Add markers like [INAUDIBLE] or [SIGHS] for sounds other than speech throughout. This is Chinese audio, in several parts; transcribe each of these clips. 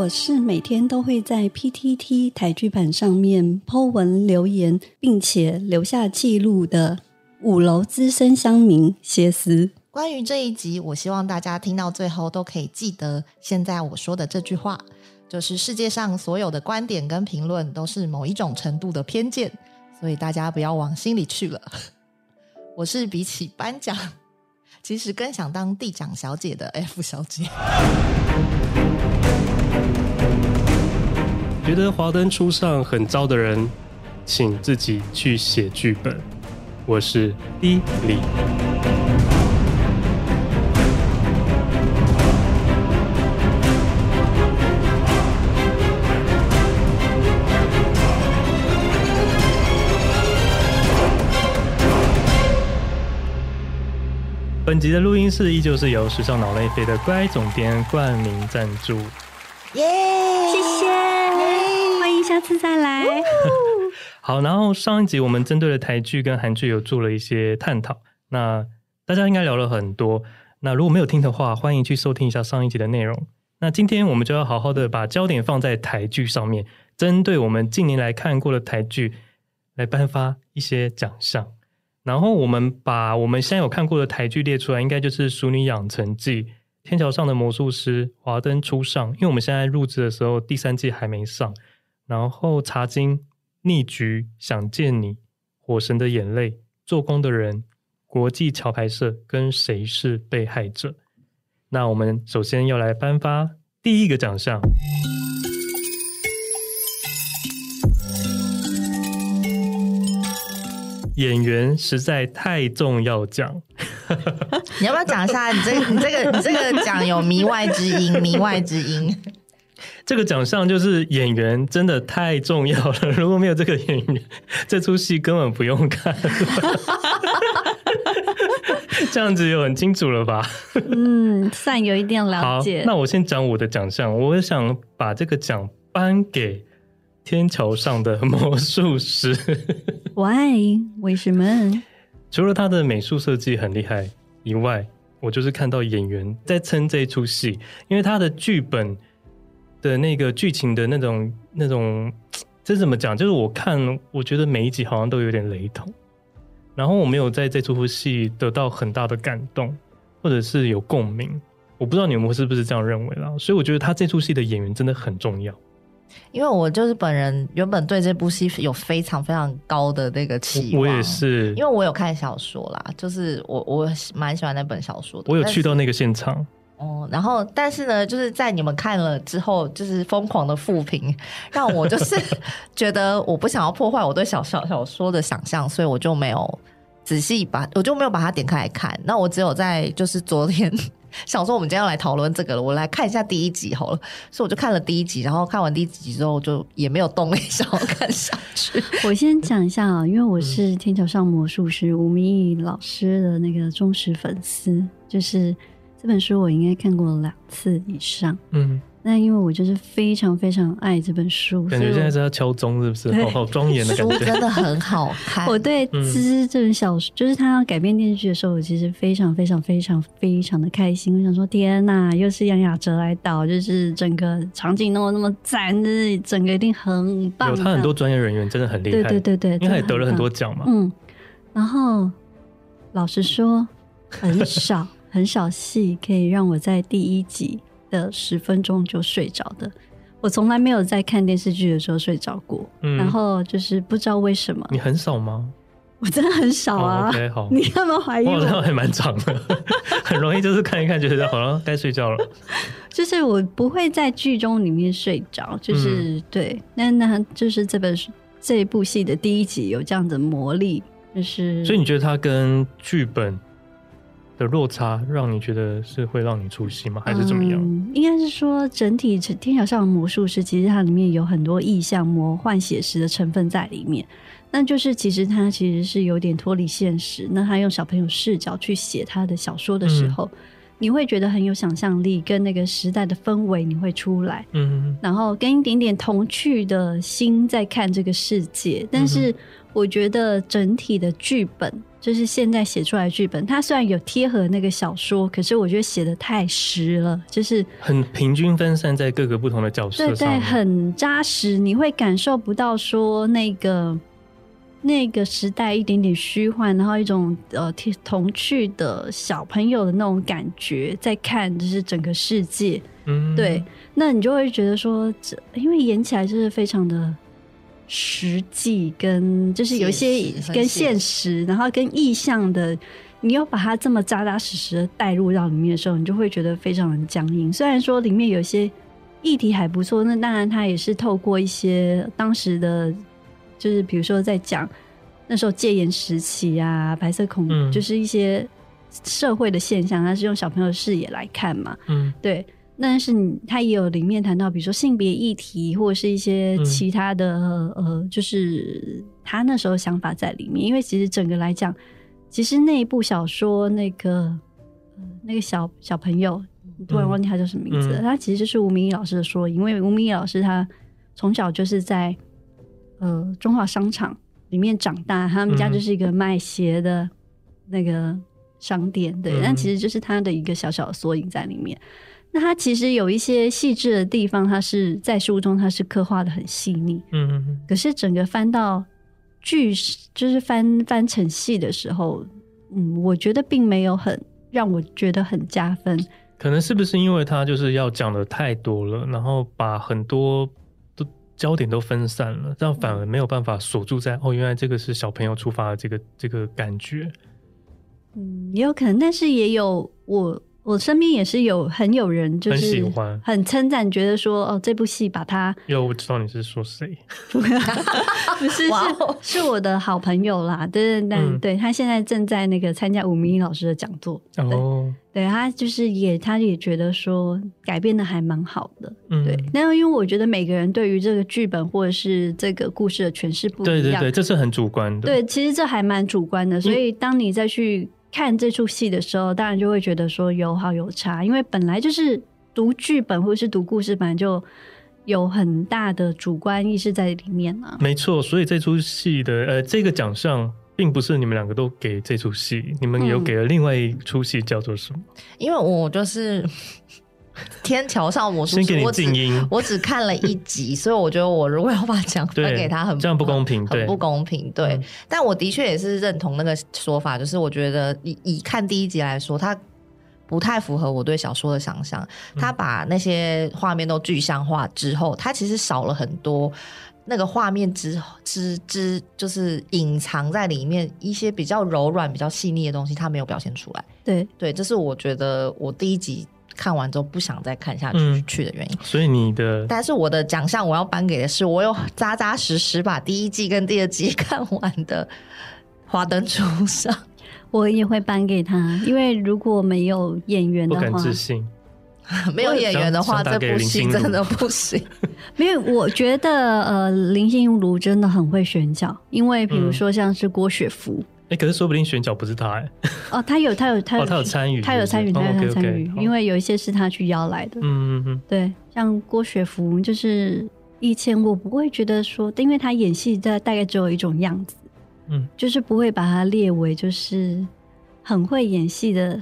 我是每天都会在 PTT 台剧版上面 po 文留言，并且留下记录的五楼资深乡民歇思。关于这一集，我希望大家听到最后都可以记得，现在我说的这句话，就是世界上所有的观点跟评论都是某一种程度的偏见，所以大家不要往心里去了。[LAUGHS] 我是比起颁奖，其实更想当地长小姐的 F 小姐。觉得华灯初上很糟的人，请自己去写剧本。我是 D 李。本集的录音室依旧是由时尚脑内飞的乖总编冠名赞助，耶!谢谢!欢迎下次再来。[LAUGHS] 好，然后上一集我们针对了台剧跟韩剧有做了一些探讨，那大家应该聊了很多。那如果没有听的话，欢迎去收听一下上一集的内容。那今天我们就要好好的把焦点放在台剧上面，针对我们近年来看过的台剧来颁发一些奖项。然后我们把我们现在有看过的台剧列出来，应该就是《淑女养成记》《天桥上的魔术师》《华灯初上》，因为我们现在录制的时候第三季还没上。然后《茶金》《逆局》《想见你》《火神的眼泪》《做工的人》《国际桥牌社》跟《谁是被害者》。那我们首先要来颁发第一个奖项。演员实在太重要奖，[LAUGHS] 你要不要讲一下？你这个、你这个、你这个奖有迷外之音，迷外之音。这个奖项就是演员真的太重要了，如果没有这个演员，这出戏根本不用看。[LAUGHS] 这样子有很清楚了吧？嗯，算有一点了解。那我先讲我的奖项，我想把这个奖颁给。天桥上的魔术师，Why？为什么？除了他的美术设计很厉害以外，我就是看到演员在撑这一出戏，因为他的剧本的那个剧情的那种那种，这怎么讲？就是我看，我觉得每一集好像都有点雷同，然后我没有在这出戏得到很大的感动，或者是有共鸣。我不知道你们是不是这样认为啦，所以我觉得他这出戏的演员真的很重要。因为我就是本人，原本对这部戏有非常非常高的那个期望。我也是，因为我有看小说啦，就是我我蛮喜欢那本小说的。我有去到那个现场。哦、嗯，然后但是呢，就是在你们看了之后，就是疯狂的复评，让我就是 [LAUGHS] 觉得我不想要破坏我对小小小说的想象，所以我就没有仔细把，我就没有把它点开来看。那我只有在就是昨天。想说我们今天要来讨论这个了，我来看一下第一集好了，所以我就看了第一集，然后看完第一集之后就也没有动力想要看下去。[LAUGHS] 我先讲一下啊，因为我是天桥上魔术师吴明义老师的那个忠实粉丝，就是这本书我应该看过两次以上。嗯。那因为我就是非常非常爱这本书，感觉现在是要敲钟，是不是？好好庄严的感觉。书真的很好看。[LAUGHS] 我对《兹》这本小说，就是他要改编电视剧的时候，我其实非常非常非常非常的开心。我想说，天呐，又是杨雅哲来导，就是整个场景弄得那么赞，就是整个一定很棒。有他很多专业人员真的很厉害，对对对对，因为他也得了很多奖嘛。嗯，然后老实说，很少 [LAUGHS] 很少戏可以让我在第一集。的十分钟就睡着的，我从来没有在看电视剧的时候睡着过。嗯，然后就是不知道为什么，你很少吗？我真的很少啊。Oh, OK，好，[LAUGHS] 你干嘛怀疑我？我好像还蛮长的，[LAUGHS] 很容易就是看一看，觉得好像该睡觉了。[LAUGHS] 就是我不会在剧中里面睡着，就是、嗯、对。那那就是这本书这一部戏的第一集有这样的魔力，就是所以你觉得它跟剧本的落差让你觉得是会让你出戏吗？还是怎么样？嗯、应该是说整体《天桥上的魔术师》其实它里面有很多意象、魔幻、写实的成分在里面。那就是其实它其实是有点脱离现实。那他用小朋友视角去写他的小说的时候，嗯、你会觉得很有想象力，跟那个时代的氛围你会出来，嗯，然后跟一点点童趣的心在看这个世界。但是我觉得整体的剧本，就是现在写出来的剧本，它虽然有贴合那个小说，可是我觉得写的太实了，就是很平均分散在各个不同的角色上，对对，很扎实，你会感受不到说那个。那个时代一点点虚幻，然后一种呃童趣的小朋友的那种感觉，在看就是整个世界，嗯，对，那你就会觉得说，这因为演起来就是非常的实际，跟就是有一些跟现实，然后跟意象的，你要把它这么扎扎实实的带入到里面的时候，你就会觉得非常的僵硬。虽然说里面有些议题还不错，那当然它也是透过一些当时的。就是比如说在讲那时候戒严时期啊，白色恐怖，嗯，就是一些社会的现象，它是用小朋友的视野来看嘛。嗯，对。但是你他也有里面谈到，比如说性别议题，或者是一些其他的，嗯、呃，就是他那时候想法在里面。因为其实整个来讲，其实那一部小说，那个、呃、那个小小朋友，突然忘记他叫什么名字了，嗯、他其实就是吴明义老师的说，因为吴明义老师他从小就是在。呃，中华商场里面长大，他们家就是一个卖鞋的那个商店，嗯、对，但其实就是他的一个小小的缩影在里面。那它其实有一些细致的地方，它是在书中它是刻画的很细腻，嗯嗯嗯。可是整个翻到剧，就是翻翻成戏的时候，嗯，我觉得并没有很让我觉得很加分。可能是不是因为他就是要讲的太多了，然后把很多。焦点都分散了，这样反而没有办法锁住在哦，原来这个是小朋友出发的这个这个感觉。嗯，也有可能，但是也有我。我身边也是有很有人就是很喜欢、很称赞，觉得说哦，这部戏把他有我知道你是说谁，[LAUGHS] 不是是是我的好朋友啦，对对对，嗯、对他现在正在那个参加吴明义老师的讲座哦，对，他就是也他也觉得说改编的还蛮好的，嗯、对，那因为我觉得每个人对于这个剧本或者是这个故事的诠释不一样，对对对，这是很主观的，对，其实这还蛮主观的，所以当你再去。看这出戏的时候，当然就会觉得说有好有差，因为本来就是读剧本或者是读故事，本来就有很大的主观意识在里面啊。没错，所以这出戏的呃这个奖项，并不是你们两个都给这出戏，你们有给了另外一出戏叫做什么？嗯，因为我就是。[LAUGHS] 天桥上魔术师，先给你静音，我只我只看了一集，[LAUGHS] 所以我觉得我如果要把奖分给他很，很这样不公平，很不公平。对，嗯、但我的确也是认同那个说法，就是我觉得以以看第一集来说，它不太符合我对小说的想象。他把那些画面都具象化之后，他其实少了很多那个画面之之之，就是隐藏在里面一些比较柔软、比较细腻的东西，他没有表现出来。对对，这是我觉得我第一集。看完之后不想再看下去去的原因，嗯，所以你的，但是我的奖项我要颁给的是，我有扎扎实实把第一季跟第二季看完的《华灯初上》，我也会颁给他，因为如果没有演员的话，不敢置信，[LAUGHS] 没有演员的话，这部戏真的不行。[LAUGHS] 没有，我觉得呃，林心如真的很会选角，因为比如说像是郭雪芙。哎、欸，可是说不定选角不是他哎。哦，他有，他有，他有，他有参与，他有参与，他有参与，因为有一些是他去邀来的。嗯嗯嗯。对，像郭雪芙，就是以前我不会觉得说，因为他演戏大大概只有一种样子，嗯，就是不会把他列为就是很会演戏的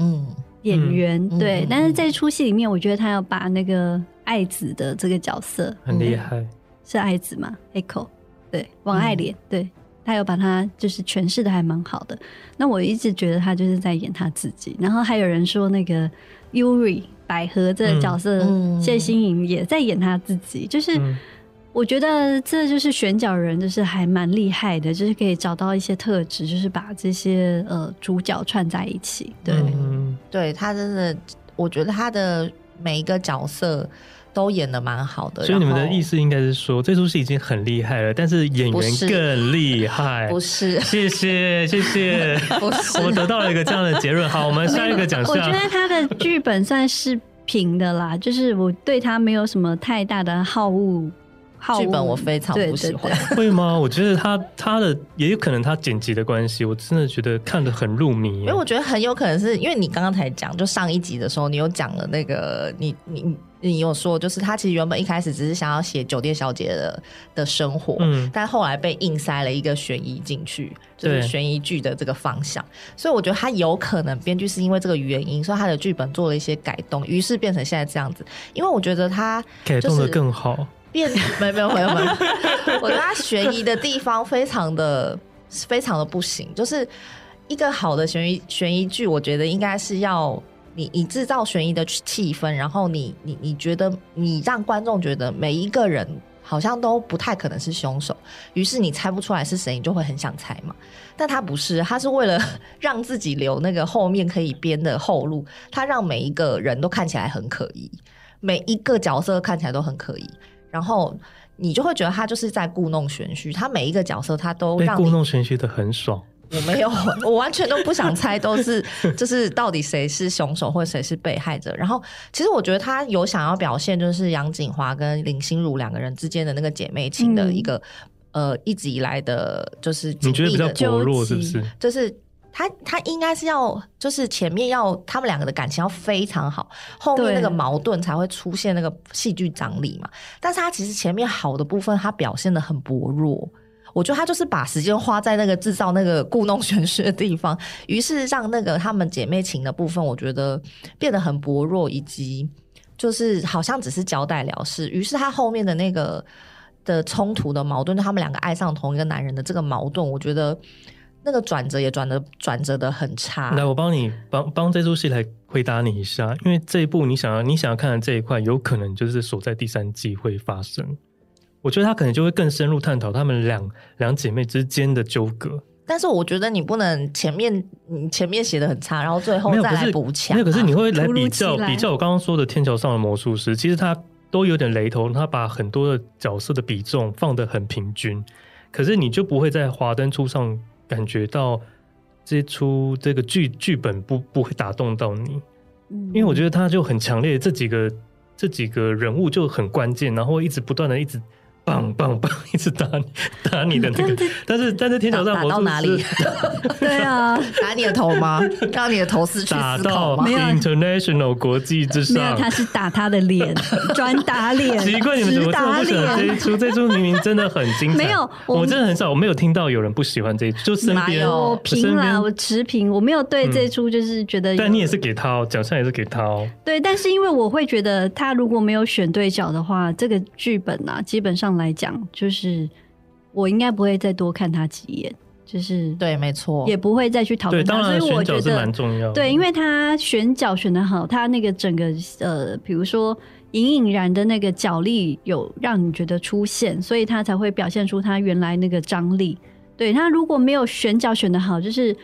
演员。嗯、对，嗯、但是在出戏里面，我觉得他要把那个爱子的这个角色很厉害，是爱子吗？Echo，对，王爱莲，嗯、对。他有把他就是诠释的还蛮好的，那我一直觉得他就是在演他自己。然后还有人说那个 Yuri 百合这个角色，嗯、谢欣颖也在演他自己。嗯、就是我觉得这就是选角人，就是还蛮厉害的，就是可以找到一些特质，就是把这些呃主角串在一起。对，嗯、对他真的，我觉得他的每一个角色。都演的蛮好的，所以你们的意思应该是说，这出戏已经很厉害了，但是演员更厉害。不是，谢谢谢谢，[LAUGHS] 不是，我们得到了一个这样的结论。好，我们下一个奖项。我觉得他的剧本算是平的啦，就是我对他没有什么太大的好恶好剧本我非常不喜欢。[LAUGHS] 会吗？我觉得他他的也有可能他剪辑的关系，我真的觉得看得很入迷。因为我觉得很有可能是因为你刚刚才讲，就上一集的时候，你有讲了那个你你你有说，就是他其实原本一开始只是想要写酒店小姐的的生活，嗯，但后来被硬塞了一个悬疑进去，就是悬疑剧的这个方向。所以我觉得他有可能编剧是因为这个原因，所以他的剧本做了一些改动，于是变成现在这样子。因为我觉得他改动的更好。变 [LAUGHS] 没有没有没有没有，[LAUGHS] 我觉得他悬疑的地方非常的非常的不行。就是一个好的悬疑悬疑剧，我觉得应该是要你你制造悬疑的气氛，然后你你你觉得你让观众觉得每一个人好像都不太可能是凶手，于是你猜不出来是谁，你就会很想猜嘛。但他不是，他是为了让自己留那个后面可以编的后路，他让每一个人都看起来很可疑，每一个角色看起来都很可疑。然后你就会觉得他就是在故弄玄虚，他每一个角色他都让被故弄玄虚的很爽。[LAUGHS] 我没有，我完全都不想猜，都是就是到底谁是凶手或谁是被害者。然后其实我觉得他有想要表现，就是杨锦华跟林心如两个人之间的那个姐妹情的一个、嗯、呃一直以来的，就是的你觉得比较薄弱是不是？就是。他他应该是要，就是前面要他们两个的感情要非常好，后面那个矛盾才会出现那个戏剧张力嘛。但是他其实前面好的部分，他表现的很薄弱。我觉得他就是把时间花在那个制造那个故弄玄虚的地方，于是让那个他们姐妹情的部分，我觉得变得很薄弱，以及就是好像只是交代了事。于是他后面的那个的冲突的矛盾，就他们两个爱上同一个男人的这个矛盾，我觉得。那个转折也转的转折的很差。来，我帮你帮帮这出戏来回答你一下，因为这一部你想要你想要看的这一块，有可能就是所在第三季会发生。我觉得他可能就会更深入探讨他们两两姐妹之间的纠葛。但是我觉得你不能前面你前面写的很差，然后最后再来补强。没有，可是你会来比较比较我刚刚说的《天桥上的魔术师》，其实他都有点雷同，他把很多的角色的比重放得很平均，可是你就不会在华灯初上。感觉到这出这个剧剧本不不会打动到你，因为我觉得他就很强烈，这几个这几个人物就很关键，然后一直不断的一直。棒棒棒！[LAUGHS] 一直打你打你的那个，但是但是天桥上魔术师打到哪里？[LAUGHS] 对啊，打你的头吗？[LAUGHS] 让你的头失去思考吗？打到 International 国际之上，没有，他是打他的脸，专打脸。奇怪，你们怎么这么不喜欢这一出？这一出明明真的很精彩。没有，我真的很少，我没有听到有人不喜欢这一出。就身边我平了，我持平，我没有对这一出就是觉得。但你也是给他哦，奖项也是给他哦。对，但是因为我会觉得他如果没有选对角的话，这个剧本啊，基本上。来讲，就是我应该不会再多看他几眼，就是对，没错，也不会再去讨论他。当然，我觉得蛮重要的。对，因为他选角选的好，他那个整个呃，比如说隐隐然的那个角力有让你觉得出现，所以他才会表现出他原来那个张力。对，他如果没有选角选的好，就是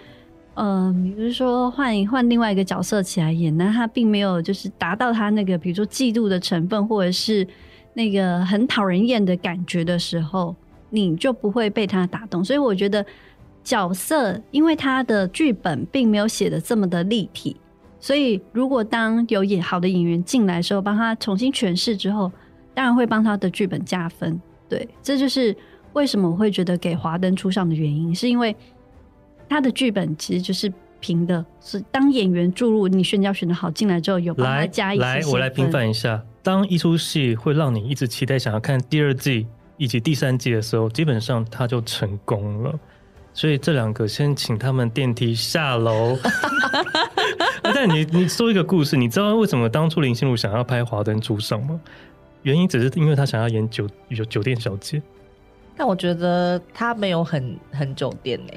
呃，比如说换换另外一个角色起来演，那他并没有就是达到他那个比如说嫉妒的成分，或者是。那个很讨人厌的感觉的时候，你就不会被他打动。所以我觉得角色，因为他的剧本并没有写的这么的立体，所以如果当有演好的演员进来的时候，帮他重新诠释之后，当然会帮他的剧本加分。对，这就是为什么我会觉得给华灯初上的原因，是因为他的剧本其实就是平的，是当演员注入你选角选的好进来之后，有帮他加一些来，来，我来平反一下。当一出戏会让你一直期待想要看第二季以及第三季的时候，基本上它就成功了。所以这两个先请他们电梯下楼。[LAUGHS] 但你你说一个故事，你知道为什么当初林心如想要拍《华灯初上》吗？原因只是因为她想要演酒酒酒店小姐。但我觉得她没有很很酒店呢、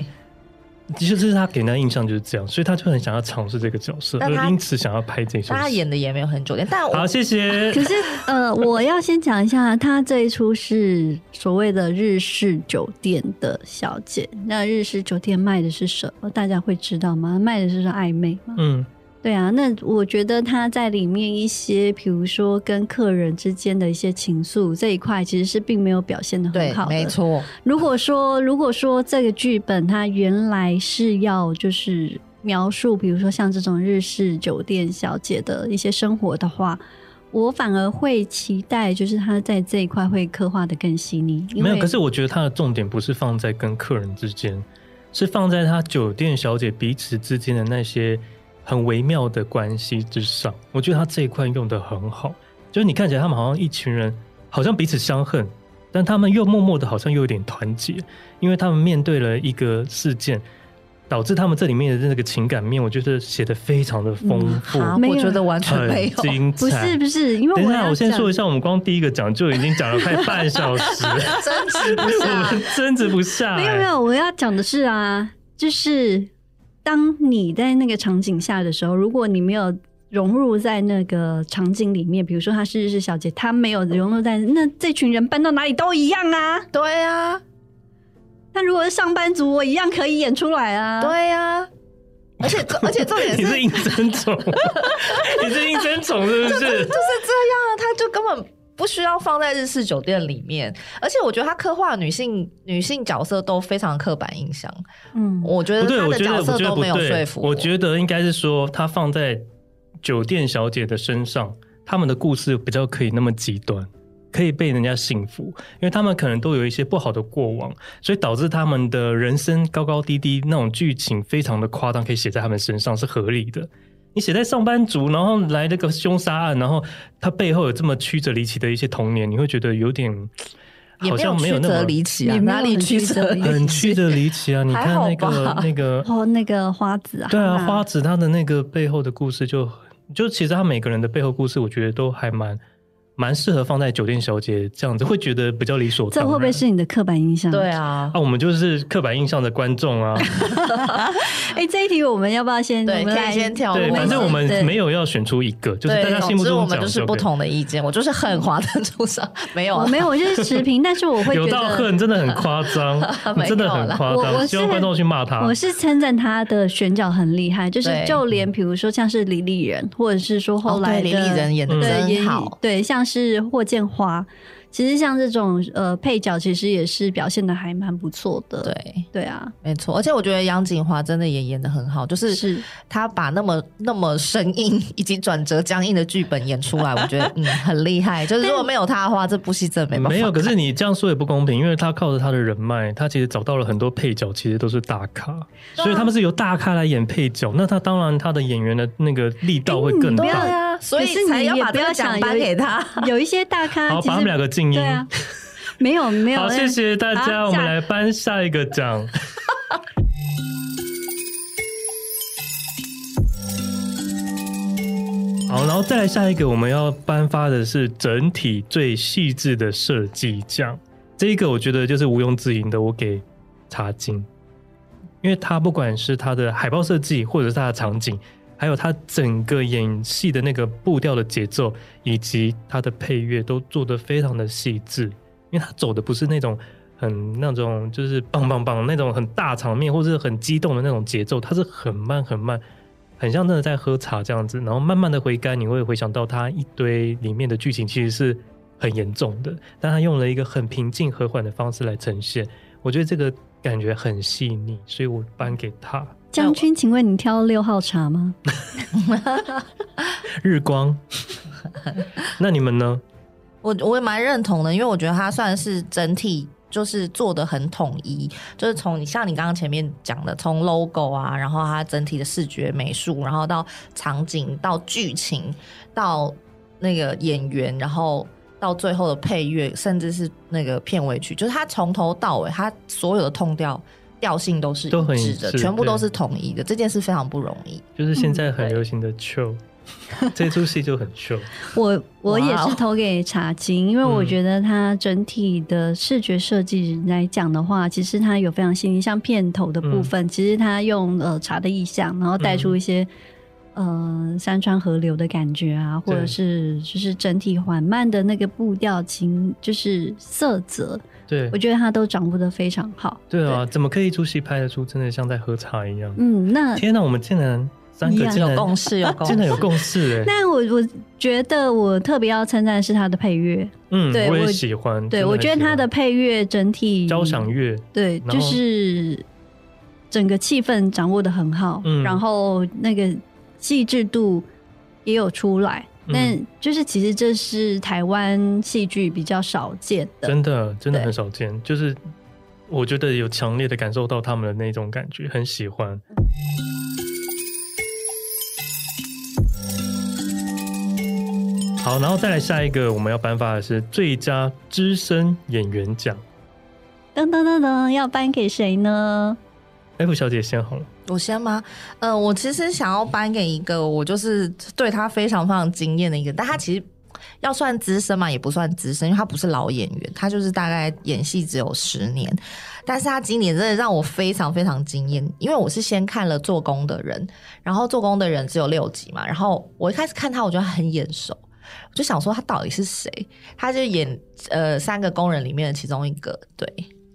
其实这是他给人的印象就是这样，所以他就很想要尝试这个角色，而因此想要拍这出。他演的也没有很久，但我好谢谢。可是呃，[LAUGHS] 我要先讲一下，他这一出是所谓的日式酒店的小姐。那日式酒店卖的是什么？大家会知道吗？卖的就是暧昧吗？嗯。对啊，那我觉得他在里面一些，比如说跟客人之间的一些情愫这一块，其实是并没有表现的很好的。没错。如果说如果说这个剧本它原来是要就是描述，比如说像这种日式酒店小姐的一些生活的话，我反而会期待，就是他在这一块会刻画的更细腻。没有，可是我觉得他的重点不是放在跟客人之间，是放在他酒店小姐彼此之间的那些很微妙的关系之上。我觉得他这一块用的很好，就是你看起来他们好像一群人，好像彼此相恨，但他们又默默的，好像又有点团结，因为他们面对了一个事件。导致他们这里面的那个情感面，我觉得写的非常的丰富。嗯、我觉得完全没有精彩。不是不是，因为我等一下，我先说一下，我们光第一个讲就已经讲了快半小时，[LAUGHS] 争执不下，[LAUGHS] 争执不下。没有没有，我要讲的是啊，就是当你在那个场景下的时候，如果你没有融入在那个场景里面，比如说她是日式小姐，她没有融入在那这群人搬到哪里都一样啊。对啊。那如果是上班族，我一样可以演出来啊！对呀、啊，而且而且重点是，[LAUGHS] 你是应征宠，[LAUGHS] 你是应征宠是不是？就是、就是这样啊，他就根本不需要放在日式酒店里面。而且我觉得他刻画女性女性角色都非常刻板印象。嗯，我觉得他的角色都没有说服我。我觉得应该是说，他放在酒店小姐的身上，他们的故事比较可以那么极端。可以被人家信服，因为他们可能都有一些不好的过往，所以导致他们的人生高高低低，那种剧情非常的夸张，可以写在他们身上是合理的。你写在上班族，然后来那个凶杀案，然后他背后有这么曲折离奇的一些童年，你会觉得有点好像没有那么离奇啊，哪里曲折？很曲折离奇啊！你看那个那个 [LAUGHS] 哦，那个花子啊，对啊，花子他的那个背后的故事就，就就其实他每个人的背后故事，我觉得都还蛮。蛮适合放在酒店小姐这样子，会觉得比较理所当然。这会不会是你的刻板印象？对啊，啊，我们就是刻板印象的观众啊。[LAUGHS] 哎、欸，这一题我们要不要先？对，可以先挑。对，反正我们没有要选出一个，就是大家心目中我们就是不同的意见。我就是恨华灯初上，[LAUGHS] 没有，没有，我就是持平。[LAUGHS] 但是我会觉得有到恨真的很夸张，真的很夸张。希望观众去骂他。我是称赞他的选角很厉害，就是就连比如说像是李丽人，或者是说后来的李丽人演的真好，对，像是霍建华。其实像这种呃配角，其实也是表现的还蛮不错的。对对啊，没错。而且我觉得杨锦华真的也演的很好，就是他把那么那么生硬 [LAUGHS] 以及转折僵硬的剧本演出来，我觉得嗯很厉害。就是如果没有他的话，这部戏真的没办法。没有，可是你这样说也不公平，因为他靠着他的人脉，他其实找到了很多配角，其实都是大咖，所以他们是由大咖来演配角。那他当然他的演员的那个力道会更大。对啊，所以才要把这个奖颁给他。[LAUGHS] 有一些大咖，好，把他们两个。对啊，没有没有。好，谢谢大家，我们来颁下一个奖。[LAUGHS] 好，然后再来下一个，我们要颁发的是整体最细致的设计奖。这一个我觉得就是毋庸置疑的，我给茶晶，因为他不管是他的海报设计，或者是他的场景。还有他整个演戏的那个步调的节奏，以及他的配乐都做得非常的细致，因为他走的不是那种很那种就是棒棒棒那种很大场面或者是很激动的那种节奏，他是很慢很慢，很像真的在喝茶这样子，然后慢慢的回甘，你会回想到他一堆里面的剧情其实是很严重的，但他用了一个很平静和缓的方式来呈现，我觉得这个感觉很细腻，所以我颁给他。将军，请问你挑六号茶吗？[LAUGHS] 日光。[LAUGHS] 那你们呢？我我也蛮认同的，因为我觉得它算是整体就是做的很统一，就是从你像你刚刚前面讲的，从 logo 啊，然后它整体的视觉美术，然后到场景，到剧情，到那个演员，然后到最后的配乐，甚至是那个片尾曲，就是它从头到尾，它所有的 tone 调。调性都是一致的，全部都是统一的，这件事非常不容易。就是现在很流行的 chill，这出戏就很 chill。我我也是投给茶金，因为我觉得它整体的视觉设计来讲的话，其实它有非常细腻，像片头的部分，其实它用呃茶的意象，然后带出一些。呃，山川河流的感觉啊，或者是就是整体缓慢的那个步调，情就是色泽，对，我觉得他都掌握的非常好。对啊，对怎么可以一出戏拍得出真的像在喝茶一样？嗯，那天哪，我们竟然三个竟然有共识，有共识，真的有共识哎。[LAUGHS] 那我我觉得我特别要称赞是他的配乐，嗯，对我也喜欢。对我觉得他的配乐整体交响乐，对，就是整个气氛掌握的很好，嗯，然后那个。细致度也有出来，但就是其实这是台湾戏剧比较少见的，真的真的很少见。就是我觉得有强烈的感受到他们的那种感觉，很喜欢。好，然后再来下一个，我们要颁发的是最佳资深演员奖。噔噔噔噔，要颁给谁呢？F 小姐先好了，我先吗？呃，我其实想要颁给一个，我就是对他非常非常惊艳的一个，但他其实要算资深嘛，也不算资深，因为他不是老演员，他就是大概演戏只有十年，但是他今年真的让我非常非常惊艳，因为我是先看了《做工的人》，然后《做工的人》只有六集嘛，然后我一开始看他，我觉得很眼熟，我就想说他到底是谁？他就演呃三个工人里面的其中一个，对。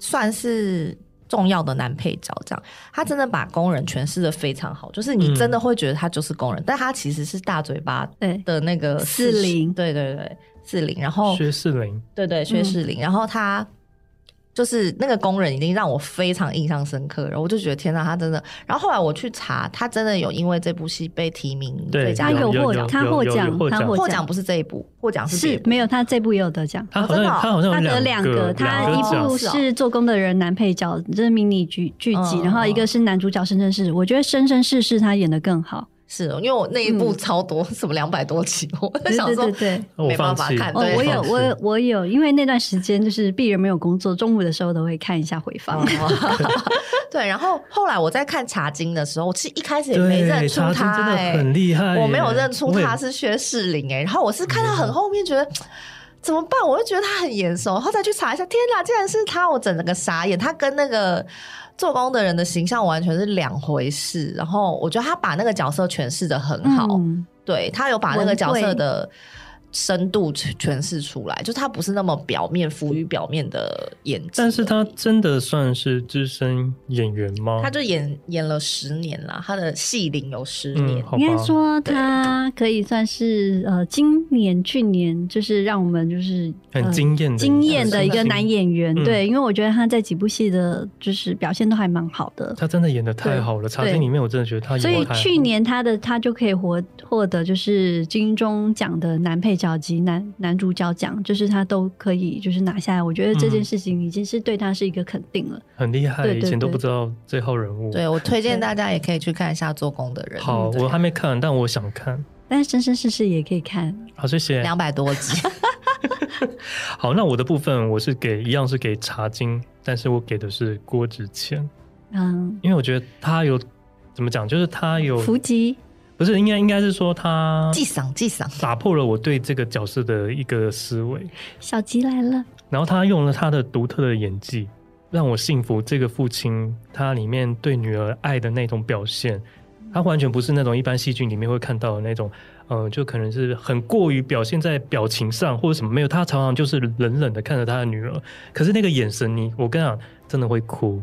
算是重要的男配角，这样。他真的把工人诠释的非常好，就是你真的会觉得他就是工人，嗯、但他其实是大嘴巴的那个四零，对对对，四零，然后薛士林，对对薛士林，然后他。就是那个工人已经让我非常印象深刻，然后我就觉得天哪，他真的。然后后来我去查，他真的有因为这部戏被提名最佳，他有获奖，他获奖，他获奖不是这一部，获奖是是没有，他这部也有得奖。他好像他好像他得两个，他一部是做工的人男配角，这是迷你剧剧集，然后一个是男主角生生世世，我觉得生生世世他演的更好。是，因为我那一部超多，嗯、[LAUGHS] 什么两百多集，我在想说，对对对，没办法看。哦，我有，我我有，因为那段时间就是鄙人没有工作，中午的时候都会看一下回放。哦、[LAUGHS] [LAUGHS] 对，然后后来我在看《茶经》的时候，我其实一开始也没认出他，真的很厉害，我没有认出他是薛仕凌哎，然后我是看到很后面觉得怎么办，我就觉得他很眼熟，然后再去查一下，天哪，竟然是他，我整个傻眼，他跟那个。做工的人的形象完全是两回事，然后我觉得他把那个角色诠释的很好，嗯、对，他有把那个角色的。深度诠释出来，就是他不是那么表面浮于表面的演技，但是他真的算是资深演员吗？他就演演了十年了，他的戏龄有十年，嗯、应该说他可以算是呃，今年去年就是让我们就是很惊艳惊艳的一个男演员，嗯、对，因为我觉得他在几部戏的就是表现都还蛮好的，他真的演的太好了，茶金里面我真的觉得他演得太好了，所以去年他的他就可以获获得就是金钟奖的男配。角级男男主角奖，就是他都可以，就是拿下来。我觉得这件事情已经是对他是一个肯定了，很厉害。以前都不知道这号人物。对，我推荐大家也可以去看一下《做工的人》。好，我还没看，但我想看。但是生生世世也可以看。好，谢谢。两百多集。[LAUGHS] 好，那我的部分我是给一样是给茶金，但是我给的是郭子谦。嗯，因为我觉得他有怎么讲，就是他有伏击。不是，应该应该是说他既赏既赏，打破了我对这个角色的一个思维。小吉来了，然后他用了他的独特的演技，让我信服这个父亲他里面对女儿爱的那种表现，他完全不是那种一般戏剧里面会看到的那种，嗯、呃，就可能是很过于表现在表情上或者什么没有，他常常就是冷冷的看着他的女儿，可是那个眼神你，你我跟你讲，真的会哭。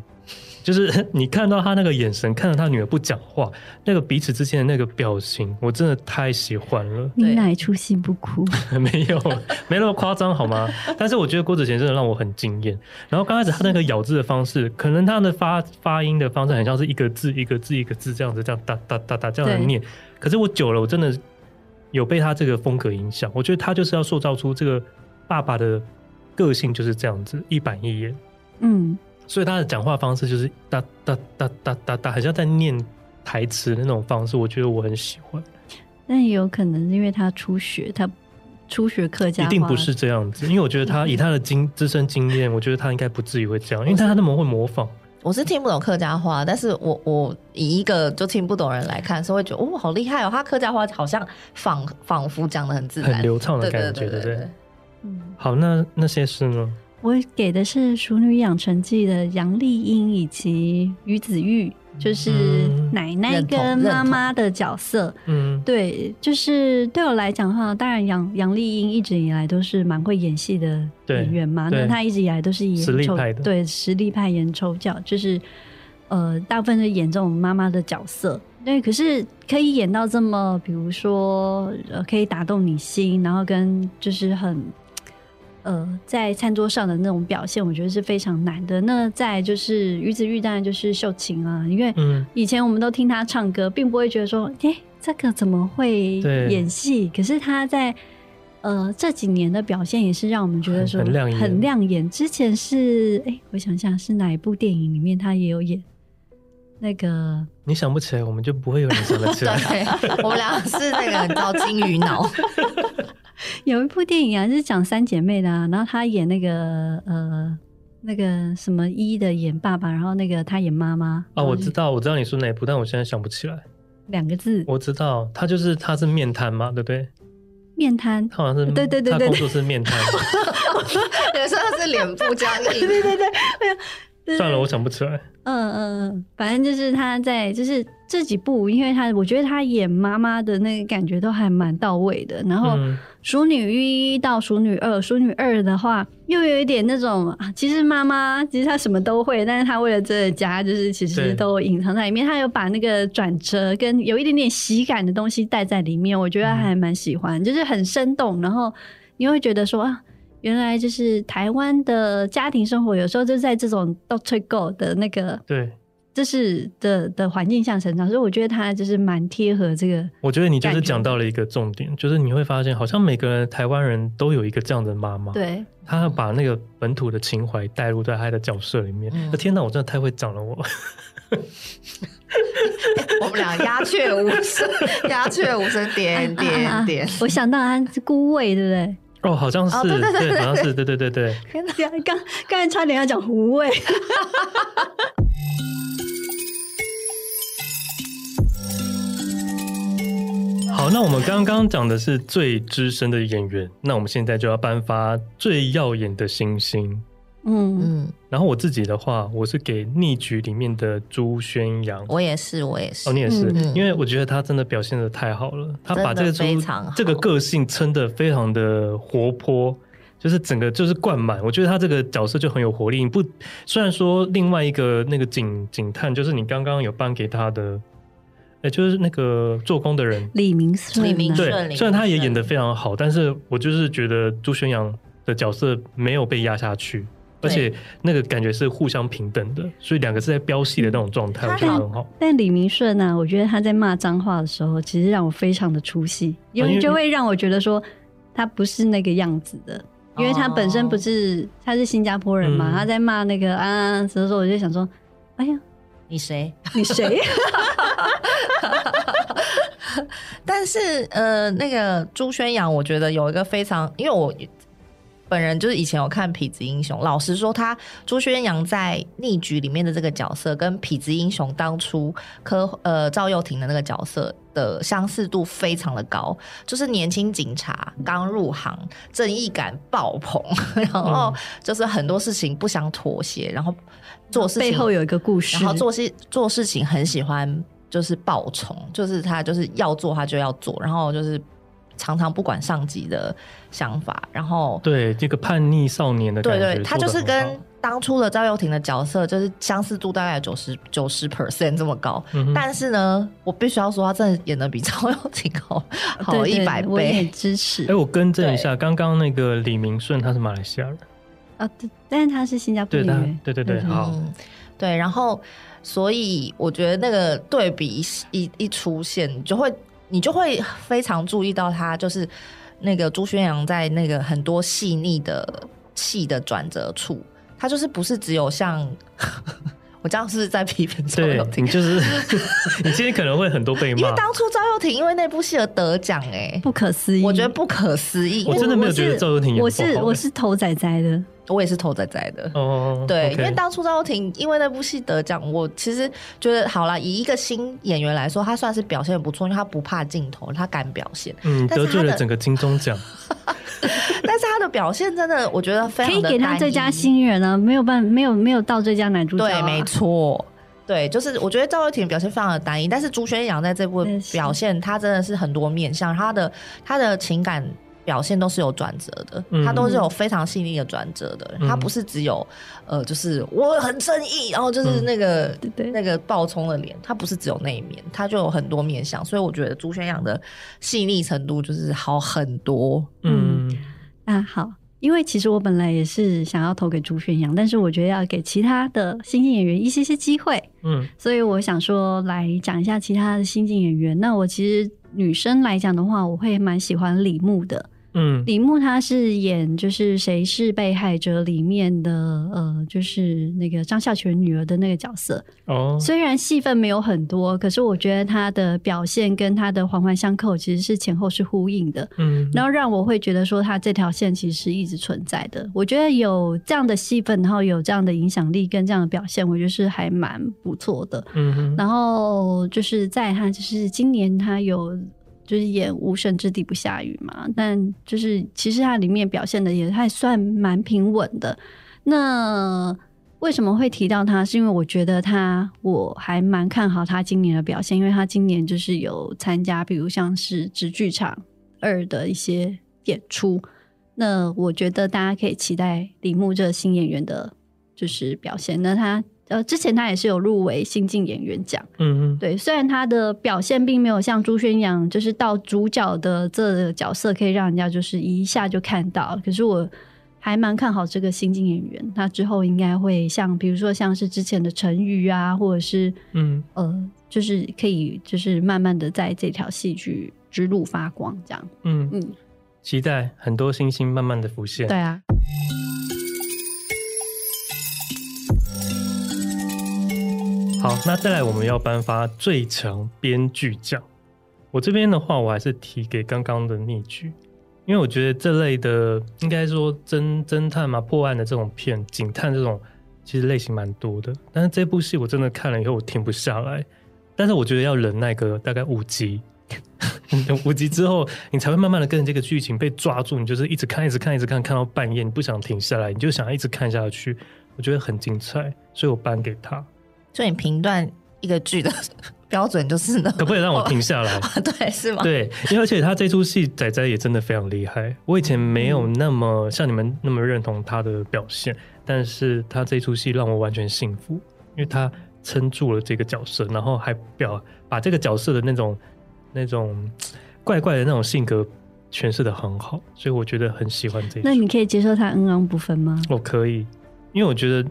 就是你看到他那个眼神，看到他女儿不讲话，那个彼此之间的那个表情，我真的太喜欢了。你哪一出戏不哭？[LAUGHS] 没有，没那么夸张好吗？[LAUGHS] 但是我觉得郭子贤真的让我很惊艳。然后刚开始他那个咬字的方式，可能他的发发音的方式很像是一个字一个字一个字这样子，这样哒哒哒哒这样子念。可是我久了，我真的有被他这个风格影响。我觉得他就是要塑造出这个爸爸的个性就是这样子，一板一眼。嗯。所以他的讲话方式就是哒哒哒哒哒哒，好像在念台词的那种方式，我觉得我很喜欢。但也有可能是因为他初学，他初学客家话，一定不是这样子。因为我觉得他以他的经资深经验，我觉得他应该不至于会这样，因为他那么会模仿。我是听不懂客家话，但是我我以一个就听不懂人来看，所以会觉得哦，好厉害哦，他客家话好像仿仿佛讲的很自然、很流畅的感觉，对不对？嗯，好，那那些事呢？我给的是《熟女养成记》的杨丽英以及于子玉，就是奶奶跟妈妈的角色。嗯，对，就是对我来讲的话，当然杨杨丽英一直以来都是蛮会演戏的演员嘛。那她一直以来都是演实力派的，对，实力派演丑角，就是呃，大部分是演这种妈妈的角色。对，可是可以演到这么，比如说呃，可以打动你心，然后跟就是很。呃，在餐桌上的那种表现，我觉得是非常难的。那再就是于子玉，当然就是秀琴啊，因为以前我们都听她唱歌，并不会觉得说，哎、欸，这个怎么会演戏？可是他在呃这几年的表现也是让我们觉得说很亮眼。很亮眼。之前是哎，我想想是哪一部电影里面他也有演那个？你想不起来，我们就不会有人想得起来。[LAUGHS] 对，我们俩是那个叫金鱼脑。[LAUGHS] 有一部电影啊，就是讲三姐妹的啊，然后她演那个呃。那个什么一的演爸爸，然后那个她演妈妈。啊，我知道，我知道你说哪一部，但我现在想不起来。两个字。我知道，她就是她是面瘫嘛，对不对？面瘫。他好像是对对对对，他工作是面瘫。[LAUGHS] 有时候他是脸部僵硬。[LAUGHS] 对对对，算了，我想不起来。嗯嗯，反正就是他在，就是这几部，因为他我觉得他演妈妈的那个感觉都还蛮到位的。然后《熟女一》到《熟女二》，《熟女二》的话又有一点那种，其实妈妈其实她什么都会，但是她为了这个家，就是其实都隐藏在里面。她有把那个转折跟有一点点喜感的东西带在里面，我觉得还蛮喜欢，就是很生动。然后你会觉得说啊。原来就是台湾的家庭生活，有时候就在这种 Doctor Go 的那个对，就是的的环境下成长，所以我觉得他就是蛮贴合这个。我觉得你就是讲到了一个重点，就是你会发现，好像每个人台湾人都有一个这样的妈妈，对，他把那个本土的情怀带入在他的角色里面。那、嗯、天哪，我真的太会讲了我，我们俩鸦雀无声，鸦雀无声，点点 [LAUGHS] 点、啊啊啊。我想到他是孤味，对不对？哦，好像是，哦、对，对，对，好像是，对对对对。天哪，刚刚才差点要讲胡味。好，那我们刚刚讲的是最资深的演员，那我们现在就要颁发最耀眼的星星。嗯嗯，然后我自己的话，我是给逆局里面的朱宣阳。我也是，我也是。哦，你也是，嗯、因为我觉得他真的表现的太好了，他把这个非常这个个性撑的非常的活泼，就是整个就是灌满。我觉得他这个角色就很有活力。你不虽然说另外一个那个警警探，就是你刚刚有颁给他的，哎，就是那个做工的人李明顺，李明顺。虽然他也演的非常好，但是我就是觉得朱宣阳的角色没有被压下去。而且那个感觉是互相平等的，所以两个是在飙戏的那种状态，我觉得很好。但李明顺呢、啊，我觉得他在骂脏话的时候，其实让我非常的出戏，因为就会让我觉得说他不是那个样子的，因为他本身不是他是新加坡人嘛，他在骂那个啊，所以说我就想说，哎呀，你谁？你谁？[LAUGHS] 但是呃，那个朱宣阳，我觉得有一个非常，因为我。本人就是以前有看《痞子英雄》，老实说，他朱轩阳在逆局里面的这个角色，跟《痞子英雄》当初柯呃赵又廷的那个角色的相似度非常的高，就是年轻警察刚入行，正义感爆棚，然后就是很多事情不想妥协，然后做事情背后有一个故事，然后做事做事情很喜欢就是爆冲，就是他就是要做他就要做，然后就是。常常不管上级的想法，然后对这个叛逆少年的感觉，对对，他就是跟当初的赵又廷的角色就是相似度大概九十九十 percent 这么高，嗯，但是呢，我必须要说他真的演的比赵又廷好好一百倍，我也支持。哎，我更正一下，刚刚那个李明顺他是马来西亚人。啊，对，但是他是新加坡人，对对对，好，嗯，对，然后所以我觉得那个对比一一,一出现，你就会。你就会非常注意到他，就是那个朱宣阳在那个很多细腻的戏的转折处，他就是不是只有像 [LAUGHS] 我这样是在批评赵又廷，就是 [LAUGHS] 你今天可能会很多被骂，因为当初赵又廷因为那部戏而得奖，哎，不可思议，我觉得不可思议，我真的没有觉得赵又廷演我是我是头仔仔的。我也是头仔仔的。哦，对，okay. 因为当初赵又廷因为那部戏得奖，我其实觉得好了，以一个新演员来说，他算是表现得不错，因为他不怕镜头，他敢表现，嗯，得罪了整个金钟奖，[LAUGHS] 但是他的表现真的，我觉得非常的可以给他最佳新人啊，没有办法，没有没有到最佳男主角，啊，对，没错，对，就是我觉得赵又廷表现非常的单一，但是朱轩阳在这部表现，他真的是很多面向，他的他的情感。表现都是有转折的，他都是有非常细腻的转折的，他、嗯、不是只有呃，就是我很正义，然后就是那个、嗯、那个暴冲的脸，他不是只有那一面，他就有很多面相，所以我觉得朱轩阳的细腻程度就是好很多。嗯，那好，因为其实我本来也是想要投给朱轩阳，但是我觉得要给其他的新晋演员一些些机会，嗯，所以我想说来讲一下其他的新晋演员。那我其实女生来讲的话，我会蛮喜欢李牧的。嗯，李牧他是演就是谁是被害者里面的呃，就是那个张孝全女儿的那个角色。哦，虽然戏份没有很多，可是我觉得他的表现跟他的环环相扣，其实是前后是呼应的。嗯，然后让我会觉得说他这条线其实是一直存在的。我觉得有这样的戏份，然后有这样的影响力跟这样的表现，我觉得是还蛮不错的。嗯，然后就是在他就是今年他有。就是演无神之地不下雨嘛，但就是其实他里面表现的也还算蛮平稳的。那为什么会提到他？是因为我觉得他我还蛮看好他今年的表现，因为他今年就是有参加，比如像是直剧场二的一些演出。那我觉得大家可以期待李牧这个新演员的，就是表现。那他。呃，之前他也是有入围新晋演员奖，嗯嗯，对，虽然他的表现并没有像朱轩洋，就是到主角的这个角色可以让人家就是一下就看到，可是我还蛮看好这个新晋演员，他之后应该会像，比如说像是之前的陈宇啊，或者是嗯。呃，就是可以就是慢慢的在这条戏剧之路发光，这样，嗯嗯，期待很多星星慢慢的浮现，对啊。好，那再来我们要颁发最强编剧奖。我这边的话，我还是提给刚刚的逆局，因为我觉得这类的应该说侦侦探嘛、破案的这种片、警探这种，其实类型蛮多的。但是这部戏我真的看了以后，我停不下来。但是我觉得要忍耐个大概五集，[LAUGHS] 五集之后，你才会慢慢的跟着这个剧情被抓住。你就是一直看、一直看、一直看，看到半夜，你不想停下来，你就想要一直看下去。我觉得很精彩，所以我颁给他。就你评断一个剧的 [LAUGHS] 标准就是呢？可不可以让我停下来？[LAUGHS] 对，是吗？对，因为而且他这出戏仔仔也真的非常厉害。我以前没有那么像你们那么认同他的表现，但是他这出戏让我完全信服，因为他撑住了这个角色，然后还表把这个角色的那种那种怪怪的那种性格诠释的很好，所以我觉得很喜欢这一。那你可以接受他恩昂不分吗？我可以，因为我觉得。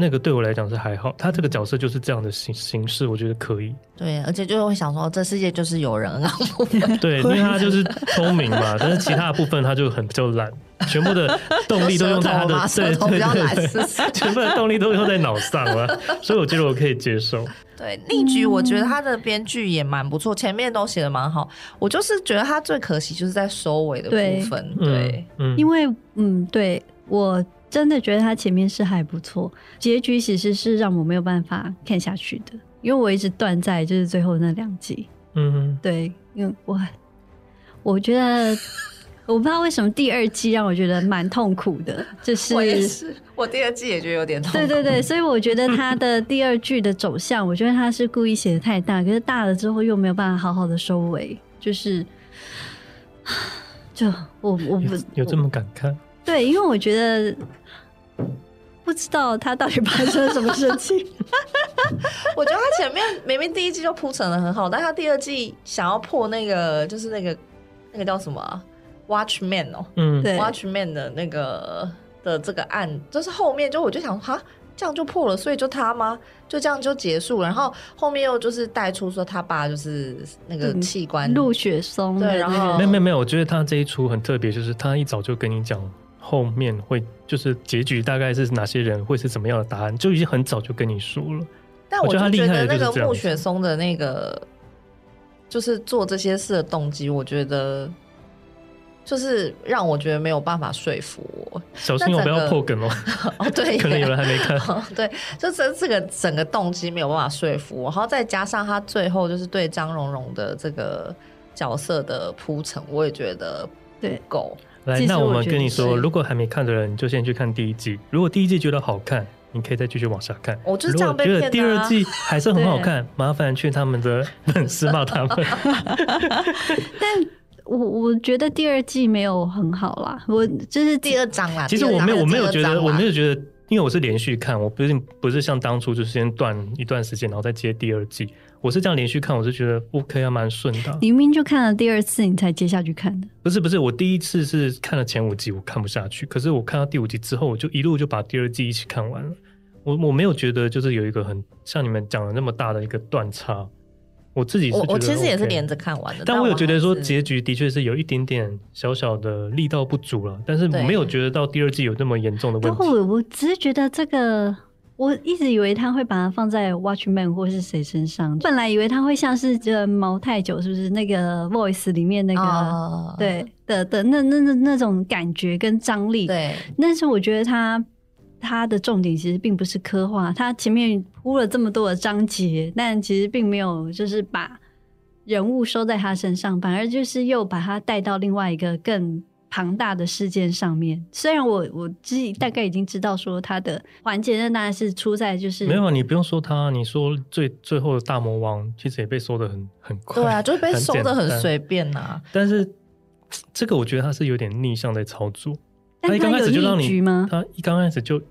那个对我来讲是还好，他这个角色就是这样的形形式，我觉得可以。对，而且就会想说，这世界就是有人啊。[LAUGHS] 对，因为他就是聪明嘛，[LAUGHS] 但是其他的部分他就很比较懒，全部的动力都用在他的 [LAUGHS] 对对对，全部的动力都用在脑上了，所以我觉得我可以接受。对，逆局我觉得他的编剧也蛮不错，前面都写的蛮好，我就是觉得他最可惜就是在收尾的部分。对，对嗯，因为嗯，对我。真的觉得他前面是还不错，结局其实是让我没有办法看下去的，因为我一直断在就是最后那两集。嗯哼，对，因为我我觉得 [LAUGHS] 我不知道为什么第二季让我觉得蛮痛苦的，就是我也是，我第二季也觉得有点痛苦。对对对，所以我觉得他的第二句的走向，我觉得他是故意写的太大，可是大了之后又没有办法好好的收尾，就是 [SIGHS] 就我我不有，有这么感慨。对，因为我觉得不知道他到底发生了什么事情。[LAUGHS] 我觉得他前面明明第一季就铺陈的很好，但他第二季想要破那个，就是那个那个叫什么、啊、Watchman 哦，嗯，对，Watchman 的那个的这个案，就是后面就我就想哈，这样就破了，所以就他吗？就这样就结束了，然后后面又就是带出说他爸就是那个器官陆雪松，对，然后没有没有没有，我觉得他这一出很特别，就是他一早就跟你讲。后面会就是结局大概是哪些人会是怎么样的答案，就已经很早就跟你说了。但我觉得那个穆雪松的那个就是做这些事的动机，我觉得就是让我觉得没有办法说服我。小心我不要破梗哦！[LAUGHS] 哦，对，可能有人还没看。[LAUGHS] 哦、对，就这这个整个动机没有办法说服我，然后再加上他最后就是对张蓉蓉的这个角色的铺陈，我也觉得不够。来，那我们跟你说，如果还没看的人，你就先去看第一季。如果第一季觉得好看，你可以再继续往下看。我就是这样被骗的啊。如果觉得第二季还是很好看，麻烦去他们的粉丝骂他们。[LAUGHS] 但我我觉得第二季没有很好啦，我就是第二章啦。其实我没有，我没有觉得，我没有觉得因为我是连续看，我不是不是像当初就是先断一段时间，然后再接第二季。我是这样连续看，我是觉得 OK 啊，蛮顺的。你明明就看了第二次，你才接下去看的？不是不是，我第一次是看了前五集，我看不下去。可是我看到第五集之后，我就一路就把第二季一起看完了。我我没有觉得就是有一个很像你们讲的那么大的一个断差。我自己是觉得、OK，我其实也是连着看完的，但我有觉得说结局的确是有一点点小小的力道不足了，但是我没有觉得到第二季有那么严重的问题。我我只是觉得这个，我一直以为他会把它放在 Watchman 或是谁身上，本来以为他会像是这毛太久是不是那个 Voice 里面那个、哦、对的的那那那那种感觉跟张力，对，但是我觉得他。他的重点其实并不是刻画，他前面铺了这么多的章节，但其实并没有就是把人物收在他身上，反而就是又把他带到另外一个更庞大的事件上面。虽然我我自己大概已经知道说他的环节，那当然是出在就是没有，你不用说他，你说最最后的大魔王其实也被收的很很快，对啊，就是被收的很随便呐、啊。但是这个我觉得他是有点逆向在操作。他一刚开始就让你，他一刚开始就，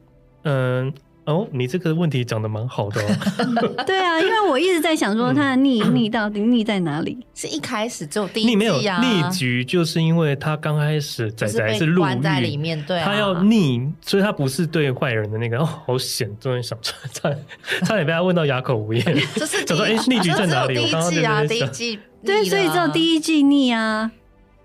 嗯，哦，你这个问题讲的蛮好的哦。[LAUGHS] 对啊，因为我一直在想说，他的逆逆到底逆在哪里？是一开始就第一季啊？逆没有逆局，就是因为他刚开始仔仔是入狱在里面，对，他要逆，所以他不是对坏人的那个哦，好险，终于想出来，差点差点被他问到哑口无言。[LAUGHS] 就是想说，哎，逆局在哪里？第一季啊，第一季，对，所以只有第一季逆啊。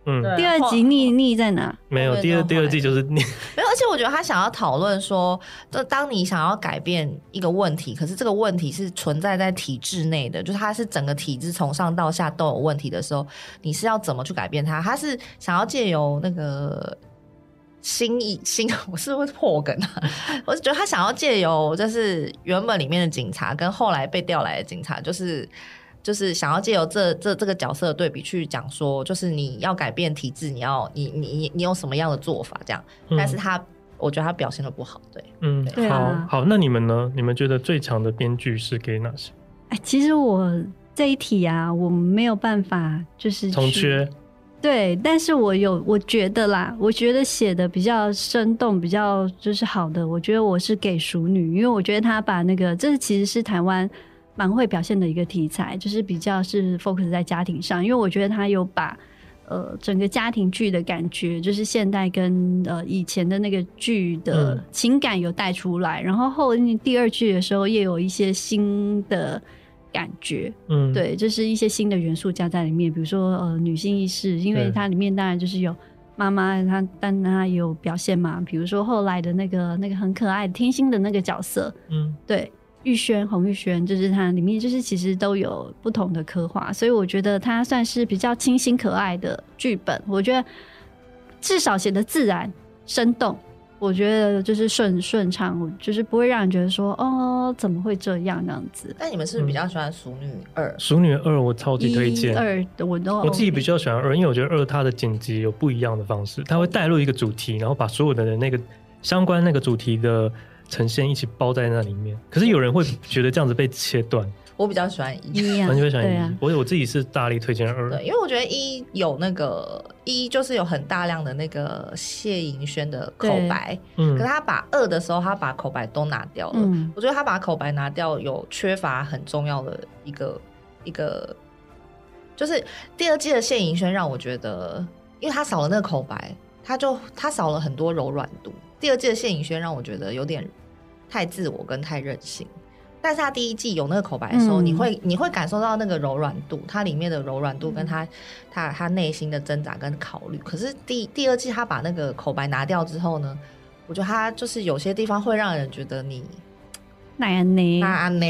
嗯，第二集逆逆在哪？没有，第二第二季就是逆。[LAUGHS] 没有，而且我觉得他想要讨论说，就当你想要改变一个问题，可是这个问题是存在在体制内的，就是它是整个体制从上到下都有问题的时候，你是要怎么去改变它？他是想要借由那个新意新，[LAUGHS] 我是不是破梗啊？[LAUGHS] 我是觉得他想要借由就是原本里面的警察跟后来被调来的警察，就是。就是想要借由这这这个角色的对比去讲说，就是你要改变体制，你要你你你你有什么样的做法这样？嗯、但是他我觉得他表现的不好，对，嗯，对好好，那你们呢？你们觉得最强的编剧是给哪些？哎，其实我这一题啊，我没有办法就是从缺，对，但是我有我觉得啦，我觉得写的比较生动，比较就是好的，我觉得我是给熟女，因为我觉得他把那个这其实是台湾。蛮会表现的一个题材，就是比较是 focus 在家庭上，因为我觉得他有把呃整个家庭剧的感觉，就是现代跟呃以前的那个剧的情感有带出来，嗯、然后后第二剧的时候也有一些新的感觉，嗯，对，就是一些新的元素加在里面，比如说呃女性意识，因为它里面当然就是有妈妈，她但她有表现嘛，比如说后来的那个那个很可爱天心的那个角色，嗯，对。玉轩、洪玉轩，就是它里面就是其实都有不同的刻画，所以我觉得它算是比较清新可爱的剧本。我觉得至少写得自然生动，我觉得就是顺顺畅，就是不会让人觉得说哦怎么会这样那样子。那你们是不是比较喜欢《熟女二》？《熟女二》我超级推荐。二我都我自己比较喜欢二，因为我觉得二它的剪辑有不一样的方式，它会带入一个主题，然后把所有的人那个相关那个主题的。呈现一起包在那里面，可是有人会觉得这样子被切断。我比较喜欢一，你会喜欢一。我我自己是大力推荐二，对，因为我觉得一有那个一就是有很大量的那个谢盈萱的口白，嗯，可是他把二的时候，他把口白都拿掉了。嗯，我觉得他把口白拿掉有缺乏很重要的一个一个，就是第二季的谢盈萱让我觉得，因为他少了那个口白，他就他少了很多柔软度。第二季的谢盈萱让我觉得有点。太自我跟太任性，但是他第一季有那个口白的时候，嗯、你会你会感受到那个柔软度，它里面的柔软度跟他、嗯、他他内心的挣扎跟考虑。可是第第二季他把那个口白拿掉之后呢，我觉得他就是有些地方会让人觉得你那样呢，那呢，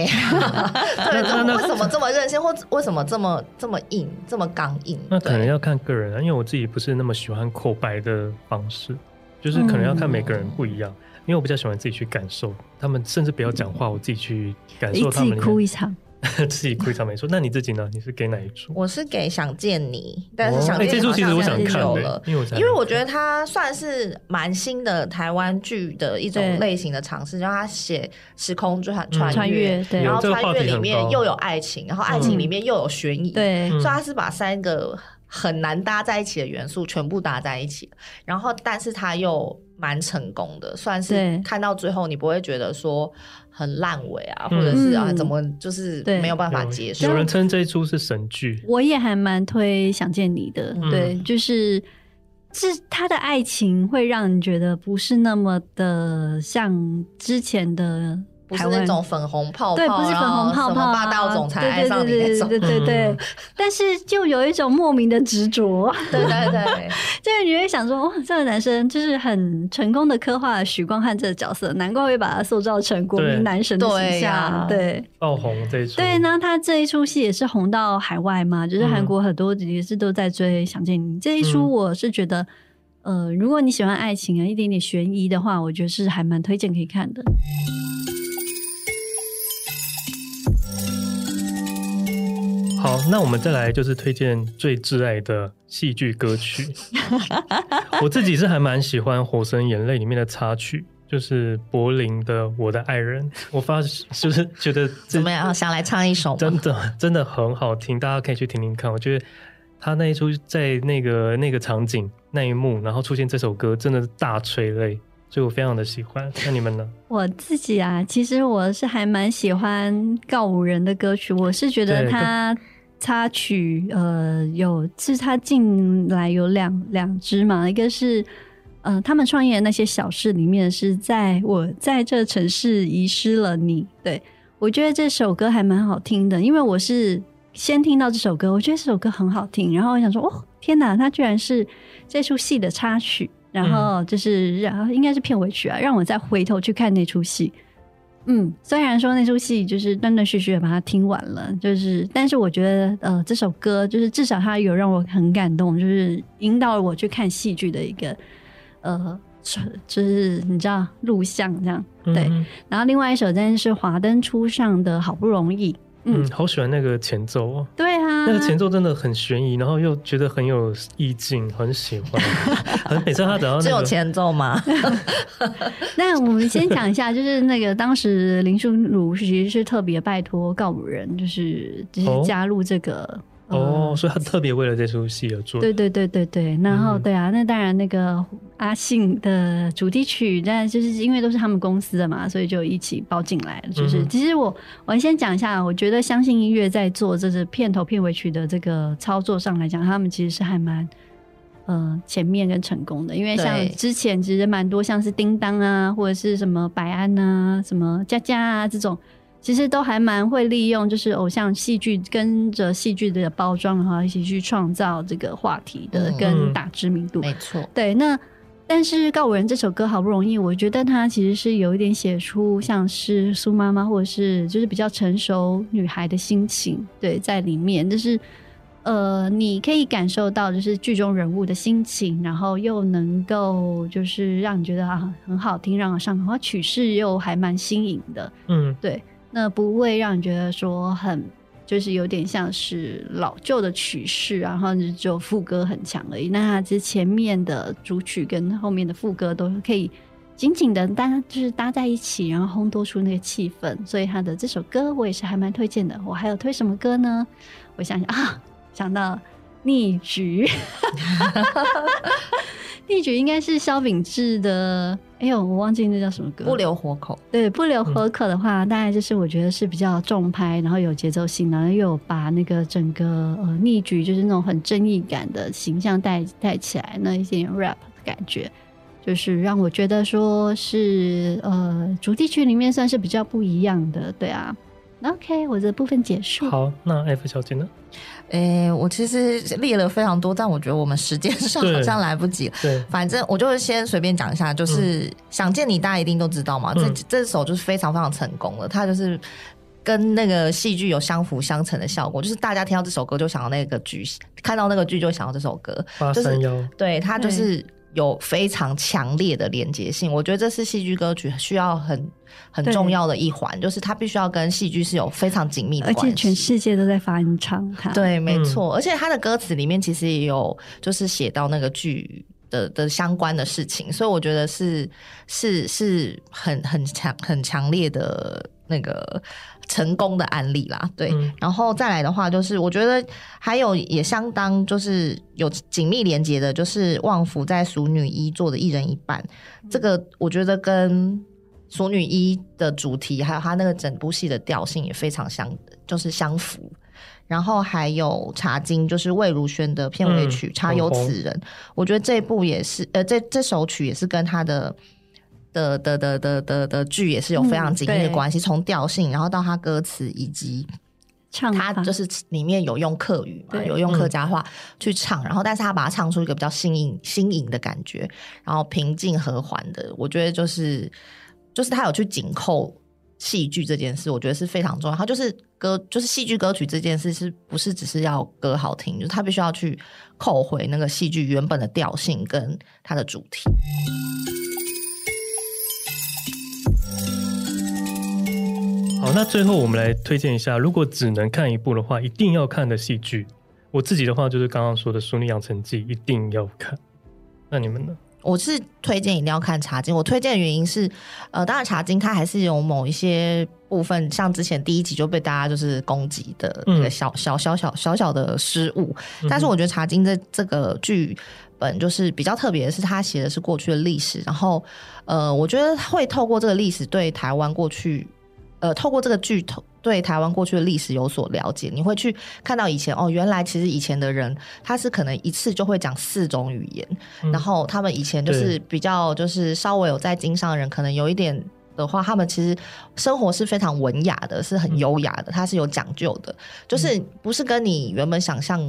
[LAUGHS] 对，为什么这么任性，或为什么这么这么硬，这么刚硬？那可能要看个人啊，因为我自己不是那么喜欢口白的方式，就是可能要看每个人不一样。嗯因为我比较喜欢自己去感受，他们甚至不要讲话，我自己去感受他们。自己哭一场，[LAUGHS] 自己哭一场没错。那你自己呢？你是给哪一出？我是给想见你，但是想见你这出其实我想看了，因为因为我觉得它算是蛮新的台湾剧的一种类型的尝试，让他写时空穿穿越，对，然后穿越里面又有爱情，然后爱情里面又有悬疑，对，所以他是把三个。很难搭在一起的元素全部搭在一起，然后但是它又蛮成功的，算是看到最后你不会觉得说很烂尾啊，或者是啊怎么就是没有办法接受。有人称这一出是神剧，我也还蛮推《想见你》的，对，就是。是他的爱情会让你觉得不是那么的像之前的，不是那种粉红泡泡，对，不是粉红泡泡，霸道总裁爱上你那种，对对对对。但是就有一种莫名的执着，对对对，[LAUGHS] 就是你会想说，哇，这个男生就是很成功的刻画了许光汉这个角色，难怪会把他塑造成国民男神的形象，对，爆红这一出。对，那他这一出戏也是红到海外嘛，就是韩国很多也是都在追《想见你》这一出，我是觉得，呃，如果你喜欢爱情啊，一点点悬疑的话，我觉得是还蛮推荐可以看的。好，那我们再来就是推荐最挚爱的戏剧歌曲。[LAUGHS] 我自己是还蛮喜欢《火神眼泪》里面的插曲，就是柏林的《我的爱人》。我发就是觉得怎么样，想来唱一首？真的真的很好听，大家可以去听听看。我觉得他那一出在那个那个场景那一幕，然后出现这首歌，真的是大催泪。所以我非常的喜欢，那你们呢？我自己啊，其实我是还蛮喜欢告五人的歌曲。我是觉得他插曲，呃，有是他进来有两两支嘛，一个是呃他们创业的那些小事里面是在我在这城市遗失了你。对，我觉得这首歌还蛮好听的，因为我是先听到这首歌，我觉得这首歌很好听，然后我想说，哦，天哪，它居然是这出戏的插曲。然后就是，然后应该是片尾曲啊，让我再回头去看那出戏。嗯，虽然说那出戏就是断断续续的把它听完了，就是，但是我觉得，呃，这首歌就是至少它有让我很感动，就是引导我去看戏剧的一个，呃，[LAUGHS] 就是你知道录像这样，对。嗯、然后另外一首真的是华灯初上的好不容易。嗯，好喜欢那个前奏哦。对啊，那个前奏真的很悬疑，然后又觉得很有意境，很喜欢。[LAUGHS] 每次他只要、那个、只有前奏吗？[LAUGHS] 那我们先讲一下，就是那个当时林书如其实是特别拜托告五人，就是就是加入这个。哦哦，所以他特别为了这出戏而做。对对对对对，然后对啊，那当然那个阿信的主题曲，但就是因为都是他们公司的嘛，所以就一起包进来了。就是其实我我先讲一下，我觉得相信音乐在做这是片头片尾曲的这个操作上来讲，他们其实是还蛮呃前面跟成功的，因为像之前其实蛮多像是叮当啊，或者是什么百安啊，什么佳佳啊这种。其实都还蛮会利用，就是偶像戏剧跟着戏剧的包装，然后一起去创造这个话题的跟打知名度。没错，对。那但是告五人这首歌好不容易，我觉得他其实是有一点写出像是苏妈妈或者是就是比较成熟女孩的心情，对，在里面就是呃，你可以感受到就是剧中人物的心情，然后又能够就是让你觉得啊很好听，让我上口，然后曲式又还蛮新颖的，嗯，对。那不会让你觉得说很，就是有点像是老旧的曲式，然后就副歌很强而已。那它之前面的主曲跟后面的副歌都可以紧紧的搭，就是搭在一起，然后烘托出那个气氛。所以他的这首歌我也是还蛮推荐的。我还有推什么歌呢？我想想啊，想到逆局。[LAUGHS] 逆局应该是萧秉治的，哎呦，我忘记那叫什么歌。不留活口。对，不留活口的话，嗯、大概就是我觉得是比较重拍，然后有节奏性，然后又有把那个整个呃逆局就是那种很正义感的形象带带起来，那一点 rap 的感觉，就是让我觉得说是呃主题曲里面算是比较不一样的，对啊。OK，我的部分结束。好，那 F 小姐呢？诶、欸，我其实列了非常多，但我觉得我们时间上好像来不及。对，反正我就先随便讲一下，就是、嗯、想见你，大家一定都知道嘛。嗯、这这首就是非常非常成功了，它就是跟那个戏剧有相辅相成的效果，就是大家听到这首歌就想到那个剧，看到那个剧就想到这首歌。八三幺，对，它就是。有非常强烈的连接性，我觉得这是戏剧歌曲需要很很重要的一环，就是它必须要跟戏剧是有非常紧密的关系，而且全世界都在发音唱它。对，没错，嗯、而且它的歌词里面其实也有就是写到那个剧的的相关的事情，所以我觉得是是是很很强很强烈的那个成功的案例啦。对，嗯、然后再来的话，就是我觉得还有也相当就是有紧密连接的，就是旺福在《俗女一》做的一人一半，这个我觉得跟《俗女一》的主题还有他那个整部戏的调性也非常相，就是相符。然后还有《茶金》，就是魏如萱的片尾曲《茶有此人》，我觉得这部也是，呃，这这首曲也是跟他的的的的的的的剧也是有非常紧密的关系，从调性，然后到他歌词以及唱，他就是里面有用客语嘛，有用客家话去唱，然后但是他把它唱出一个比较新颖新颖的感觉，然后平静和缓的，我觉得就是就是他有去紧扣。戏剧这件事，我觉得是非常重要。他就是歌，就是戏剧歌曲这件事，是不是只是要歌好听？就是他必须要去扣回那个戏剧原本的调性跟它的主题。好，那最后我们来推荐一下，如果只能看一部的话，一定要看的戏剧。我自己的话就是刚刚说的《淑女养成记》，一定要看。那你们呢？我是推荐一定要看《茶经》。我推荐的原因是，呃，当然《茶经》它还是有某一些部分，像之前第一集就被大家就是攻击的那个小小小小小小的失误。但是我觉得《茶经》这这个剧本就是比较特别的是，它写的是过去的历史。然后，呃，我觉得会透过这个历史对台湾过去，呃，透过这个剧透。对台湾过去的历史有所了解，你会去看到以前哦，原来其实以前的人他是可能一次就会讲四种语言，嗯、然后他们以前就是比较就是稍微有在经商的人，可能有一点的话，他们其实生活是非常文雅的，是很优雅的，他是有讲究的，就是不是跟你原本想象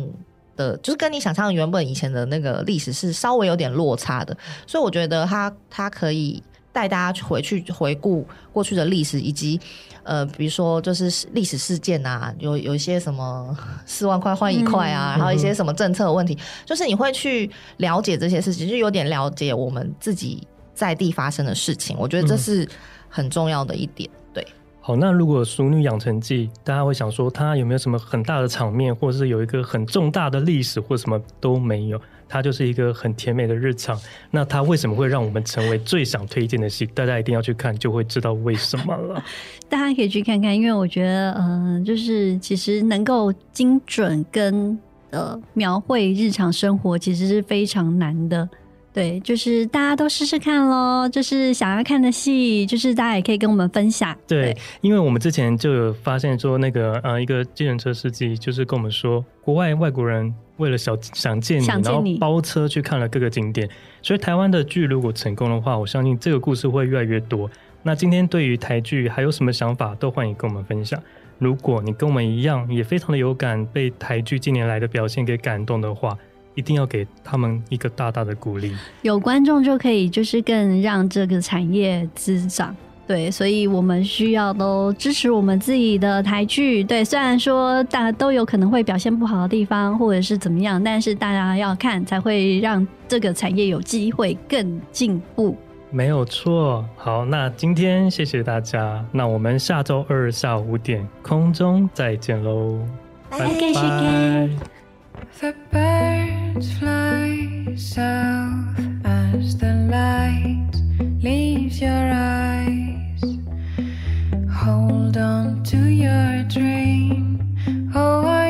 的，就是跟你想象原本以前的那个历史是稍微有点落差的，所以我觉得他他可以带大家回去回顾过去的历史以及。呃，比如说就是历史事件啊，有有一些什么 [LAUGHS] 四万块换一块啊，嗯、然后一些什么政策问题，嗯、就是你会去了解这些事情，就有点了解我们自己在地发生的事情。我觉得这是很重要的一点。对，好，那如果《熟女养成记》，大家会想说它有没有什么很大的场面，或者是有一个很重大的历史，或什么都没有？它就是一个很甜美的日常，那它为什么会让我们成为最想推荐的戏？大家一定要去看，就会知道为什么了。[LAUGHS] 大家可以去看看，因为我觉得，嗯、就是其实能够精准跟呃描绘日常生活，其实是非常难的。对，就是大家都试试看喽。就是想要看的戏，就是大家也可以跟我们分享。对，对因为我们之前就有发现说，那个呃，一个计程车司机就是跟我们说，国外外国人为了想想见你，然后包车去看了各个景点。所以台湾的剧如果成功的话，我相信这个故事会越来越多。那今天对于台剧还有什么想法，都欢迎跟我们分享。如果你跟我们一样，也非常的有感，被台剧近年来的表现给感动的话。一定要给他们一个大大的鼓励，有观众就可以，就是更让这个产业滋长。对，所以我们需要都支持我们自己的台剧。对，虽然说大家都有可能会表现不好的地方，或者是怎么样，但是大家要看，才会让这个产业有机会更进步。没有错。好，那今天谢谢大家，那我们下周二下午五点空中再见喽，拜拜。拜拜。fly south as the light leaves your eyes. Hold on to your dream. Oh,